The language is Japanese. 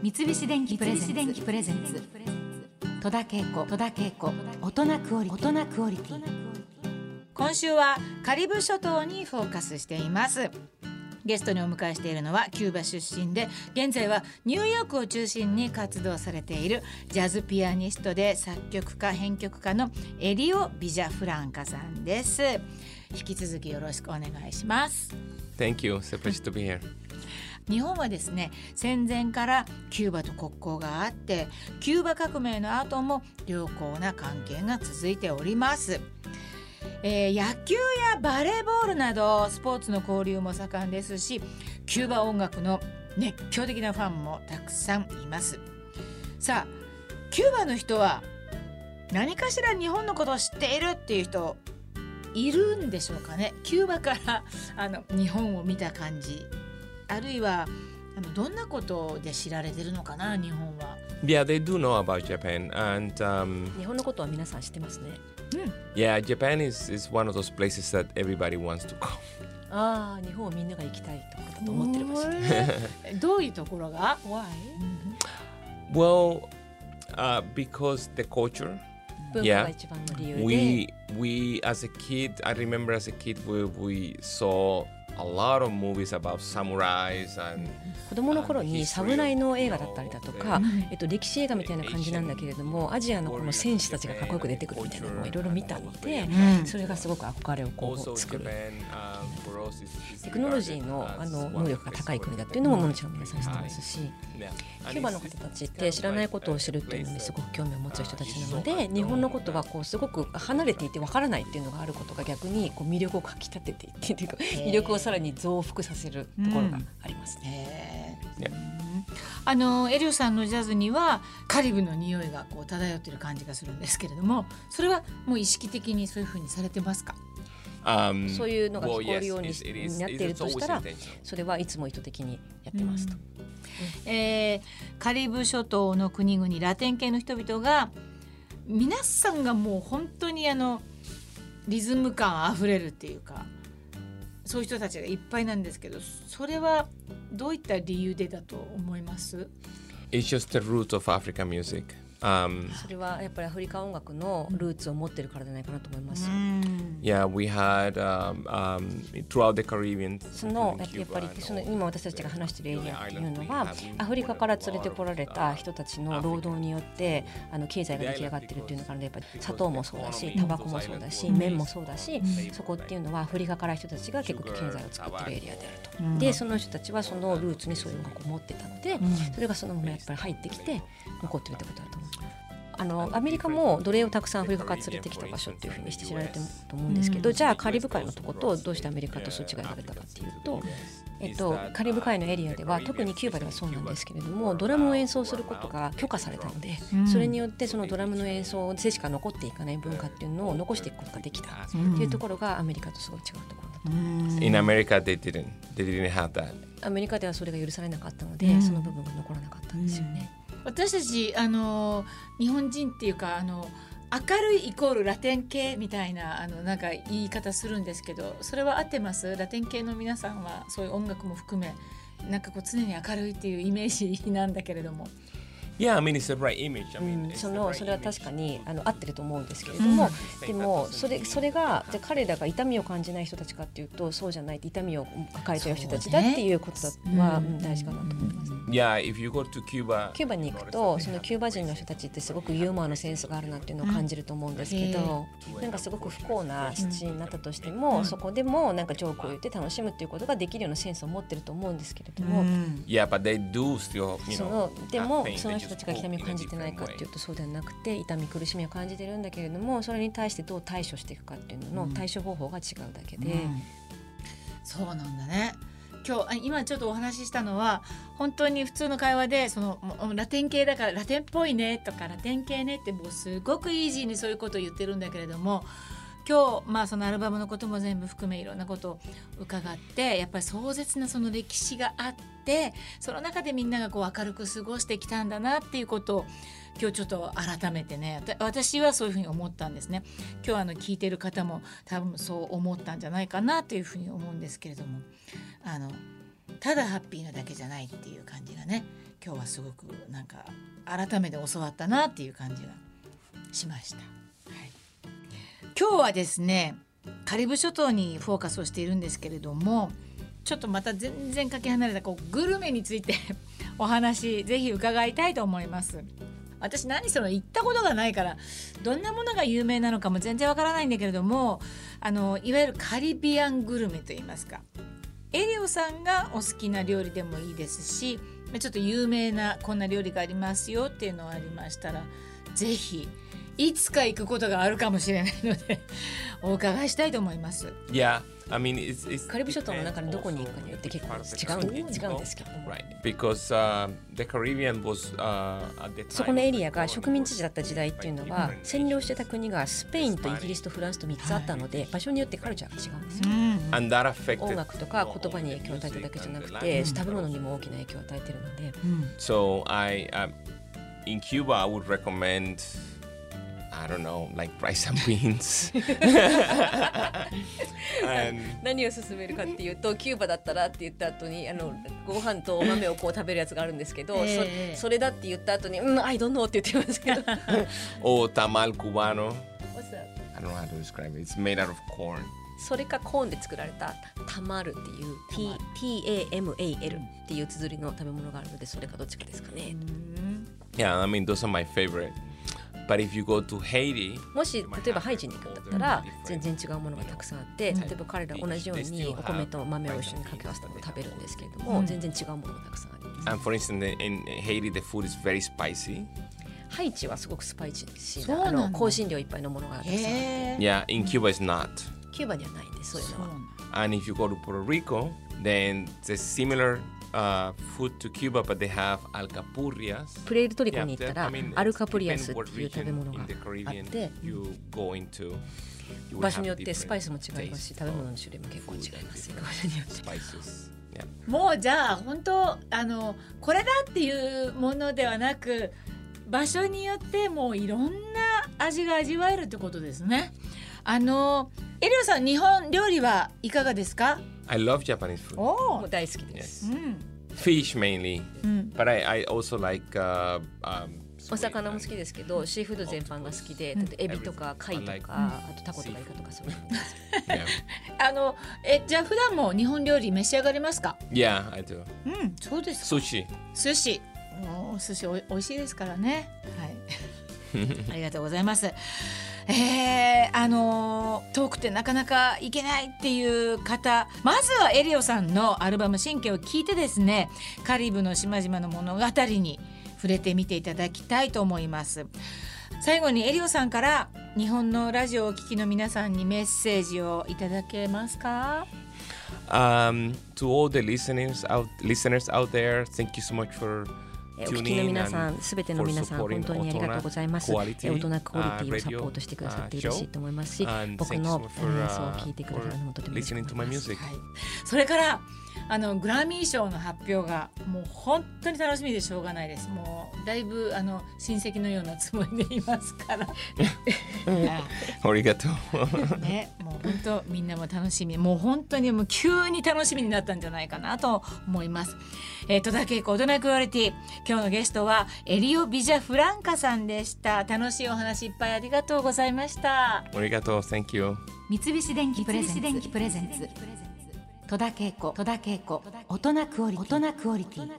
三菱電機プレゼンツ。戸田恵子。戸田恵子。大人クオリ大人クオリティ。今週はカリブ諸島にフォーカスしています。ゲストにお迎えしているのはキューバ出身で現在はニューヨークを中心に活動されているジャズピアニストで作曲家編曲家のエリオ・ビジャフランカさんです。引き続きよろしくお願いします。Thank you. It's a pleasure to be here. 日本はですね戦前からキューバと国交があってキューバ革命の後も良好な関係が続いております。えー野球やバレーボールなどスポーツの交流も盛んですしキューバ音楽の熱狂的なファンもたくさんいます。さあキューバの人は何かしら日本のことを知っているっていう人いるんでしょうかね。キューバからあの日本を見た感じ。あるいはあのどんなことで知られてるのかな日本は。Yeah, they do know about Japan, and um, 日本のことは皆さん知ってますね。yeah, Japan is, is one of those places that everybody wants to go. ああ、日本をみんなが行きたいところだと思ってる場所。えどういうところが Why？Well, uh, because the culture. 文化が一番の理由で。We we as a kid, I remember as a kid we we saw a lot of movies about samurais and 子供の頃に侍の映画だったりだとか、えっと、歴史映画みたいな感じなんだけれどもアジアのこの戦士たちがかっこよく出てくるみたいなのをいろいろ見たので、それがすごく憧れをこう作る Um, テクノロジーのあの能力が高い国だっていうのももちろん皆さん知ってますし.キューバの方たちって知らないことを知るっていうのにすごく興味を持つ人たちなので日本のことがこうすごく離れていてわからないっていうのがあることが逆にこう魅力をかきたてていってっていうか魅力をさらに増幅させるところがありますね。あのエリオさんのジャズにはカリブの匂いがこう漂ってる感じがするんですけれどもそれはもう意識的にそういうふうにされてますか？Um, そういうのが聞こえるようになっているとしたら.それはいつも意図的にやってますと。えーカリブ諸島の国々ラテン系の人々が皆さんがもう本当にあのリズム感あふれるっていうかそういう人たちがいっぱいなんですけどそれはどういった理由でだと思います？It's just the root of African music. Um, それはやっぱりアフリカ音楽のルーツを持ってるからじゃないかなと思います。yeah, we had um, um, throughout the Caribbean. そのやっぱりその今私たちが話しているエリアっていうのはアフリカから連れてこられた人たちの労働によってあの経済が出来上がってるっていうのからやっぱり砂糖もそうだしタバコもそうだし麺もそうだしそこっていうのはアフリカから人たちが結構経済を作ってるエリアであると。でその人たちはそのルーツにそういう音楽を持ってたのでそれがそのままやっぱり入ってきて残ってるってことだと思う。あのアメリカも奴隷をたくさんアフリカから連れてきた場所っていうふうにして知られてると思うん。ですけど、じゃあカリブ海のとことどうしてアメリカとそう違いが出たかっていうと、えっと、カリブ海のエリアでは特にキューバではそうなんですけれどもドラムを演奏することが許可されたので、それによってそのドラムの演奏でしか残っていかない文化っていうのを残していくことができたっていうところがアメリカとすごい違うところだと思います。In America, they didn't. They didn't have that. アメリカではそれが許されなかったので、その部分が残らなかったんですよね。私たちあの日本人っていうかあの明るいイコールラテン系みたいなあのなんか言い方するんですけどそれは合ってます？ラテン系の皆さんはそういう音楽も含めなんかこう常に明るいっていうイメージなんだけれども Yeah, I mean, it's the right image. そのそれは.確かにあの合ってると思うんですけれども、でもそれそれがじゃあ彼らが痛みを感じない人たちかっていうとそうじゃない痛みを抱えている人たちだっていうことだは、うん大事かなと思います。Yeah, if you go to Cuba, キューバに行くとそのキューバ人の人たちってすごくユーモアのセンスがあるなっていうのを感じると思うんですけど、なんかすごく不幸なシチになったとしても、そこでもなんかジョークを言って楽しむっていうことができるようなセンスを持ってると思うんですけれども、yeah, but they do still, you そのでも.その人たちが痛みを感じてないかっていう.とそうではなくて痛み苦しみを感じてるんだけれどもそれに対してどう対処していくかっていうのの対処方法が違うだけで、そうなんだね今日今ちょっとお話ししたのは本当に普通の会話でそのラテン系だからラテンっぽいねとかラテン系ねってもうすごくイージーにそういうことを言ってるんだけれども今日まあそのアルバムのことも全部含めいろんなことを伺ってやっぱり壮絶なその歴史があってその中でみんながこう明るく過ごしてきたんだなっていうことを今日ちょっと改めてね私はそういうふうに思ったんですね今日あの聞いてる方も多分そう思ったんじゃないかなというふうに思うんですけれどもあのただハッピーなだけじゃないっていう感じがね今日はすごくなんか改めて教わったなっていう感じがしました。はい、今日はですねカリブ諸島にフォーカスをしているんですけれどもちょっとまた全然かけ離れたこうグルメについて お話ぜひ伺いたいと思います。私何その行ったことがないからどんなものが有名なのかも全然わからないんだけれどもあのいわゆるカリビアングルメといいますか。エリオさんがお好きな料理でもいいですしちょっと有名なこんな料理がありますよっていうのがありましたら是非いつか行くことがあるかもしれないので お伺いしたいと思います。Yeah, I mean, it's, it's カリブ諸島の中にどこに行くかによって結構違うんで違うんですけども Right, because uh, the Caribbean was uh, at the time そこのエリアが植民地だった時代っていうのは占領してた国がスペインとイギリスとフランスと3つあったので場所によってカルチャーが違うんですよ。and that affected 音楽とか言葉に影響を与えてるだけじゃなくて食べ物にも大きな影響を与えてるので So I, uh, in Cuba, I would recommend, I don't know, like rice and beans. and 何を勧めるかっていうと、キューバだったらって言った後に、あのご飯とお豆をこう食べるやつがあるんですけど、そ,それだって言った後に、うん、I don't know って言ってますけど。お、たまるクバノ。What's that? I don't know how to describe it. It's made out of corn. それかコーンで作られたたまるっていう T-A-M-A-L っていう綴りの食べ物があるので、それかどっちかですかね。Yeah, I mean, those are my favorite. But if you go to Haiti, もし例えばハイジに行くんだったら全然違うものがたくさんあって例えば彼ら同じようにお米と豆を一緒に掛け合わせて食べるんですけれども全然違うものがたくさんあります。and for instance, in Haiti, the food is very spicy. ハイチはすごくスパイシーなあの香辛料いっぱいのものがたくさんあって Yeah, in Cuba, it's not. キューバにはないんですそういうのは。And if you go to Puerto Rico, then it's a similar uh, food to Cuba, but they have プレイルトリコに行ったら、アルカプリアスっていう食べ物があって、場所によってスパイスも違いますし、食べ物の種類も結構違います。もうじゃあ本当あのこれだっていうものではなく、場所によってもういろんな味が味わえるってことですね。あのエリオさん日本料理はいかがですか？I love Japanese food. おもう大好きです。Yes. うん、Fish mainly, うん、but I, I also like uh, um, お魚も and 好きですけどシーフード全般が好きで例えばエビとか貝とかあとタコとかイカとかそういうの.あのえじゃあ普段も日本料理召し上がりますか？yeah, I do. うん、そうですか。Sushi. 寿司、お寿司おい美味しいですからね。はい。ありがとうございます。えー、あの遠くてなかなか行けないっていう方まずはエリオさんのアルバム「神経」を聞いてですねカリブの島々の物語に触れてみていただきたいと思います。最後にエリオさんから日本のラジオをお聞きの皆さんにメッセージをいただけますか？Um, to all the listeners out listeners out there, thank you so much for えお聞きの皆さん、すべての皆さん、本当にありがとうございます。大人クオリティを uh, サポートしてくださっている radio, し uh, と思いますし僕の演奏を uh, 聞いてくださるのもとても嬉しく listening to 思います。それからあのグラミー賞の発表がもう本当に楽しみでしょうがないですもうだいぶあの親戚のようなつもりでいますから。Arigato. ねもう本当みんなも楽しみ。もう本当にもう急に楽しみになったんじゃないかなと思います。えー、戸田恵子大人クオリティ。今日のゲストはエリオ・ビジャ・フランカさんでした。楽しいお話いっぱいありがとうございました。Arigato. Thank you. 三菱電機プレゼンツ。戸田恵子戸田恵子。大人クオリティ